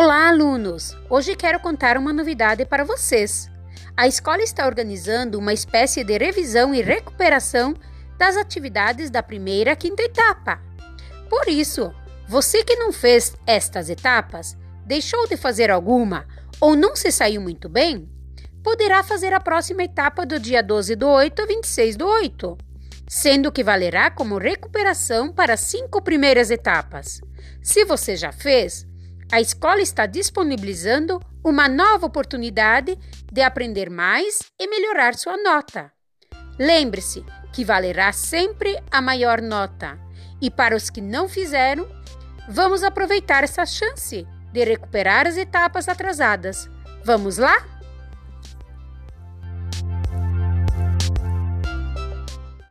Olá, alunos! Hoje quero contar uma novidade para vocês. A escola está organizando uma espécie de revisão e recuperação das atividades da primeira e quinta etapa. Por isso, você que não fez estas etapas, deixou de fazer alguma ou não se saiu muito bem, poderá fazer a próxima etapa do dia 12 do 8 a 26 do 8, sendo que valerá como recuperação para as cinco primeiras etapas. Se você já fez, a escola está disponibilizando uma nova oportunidade de aprender mais e melhorar sua nota. Lembre-se que valerá sempre a maior nota. E para os que não fizeram, vamos aproveitar essa chance de recuperar as etapas atrasadas. Vamos lá?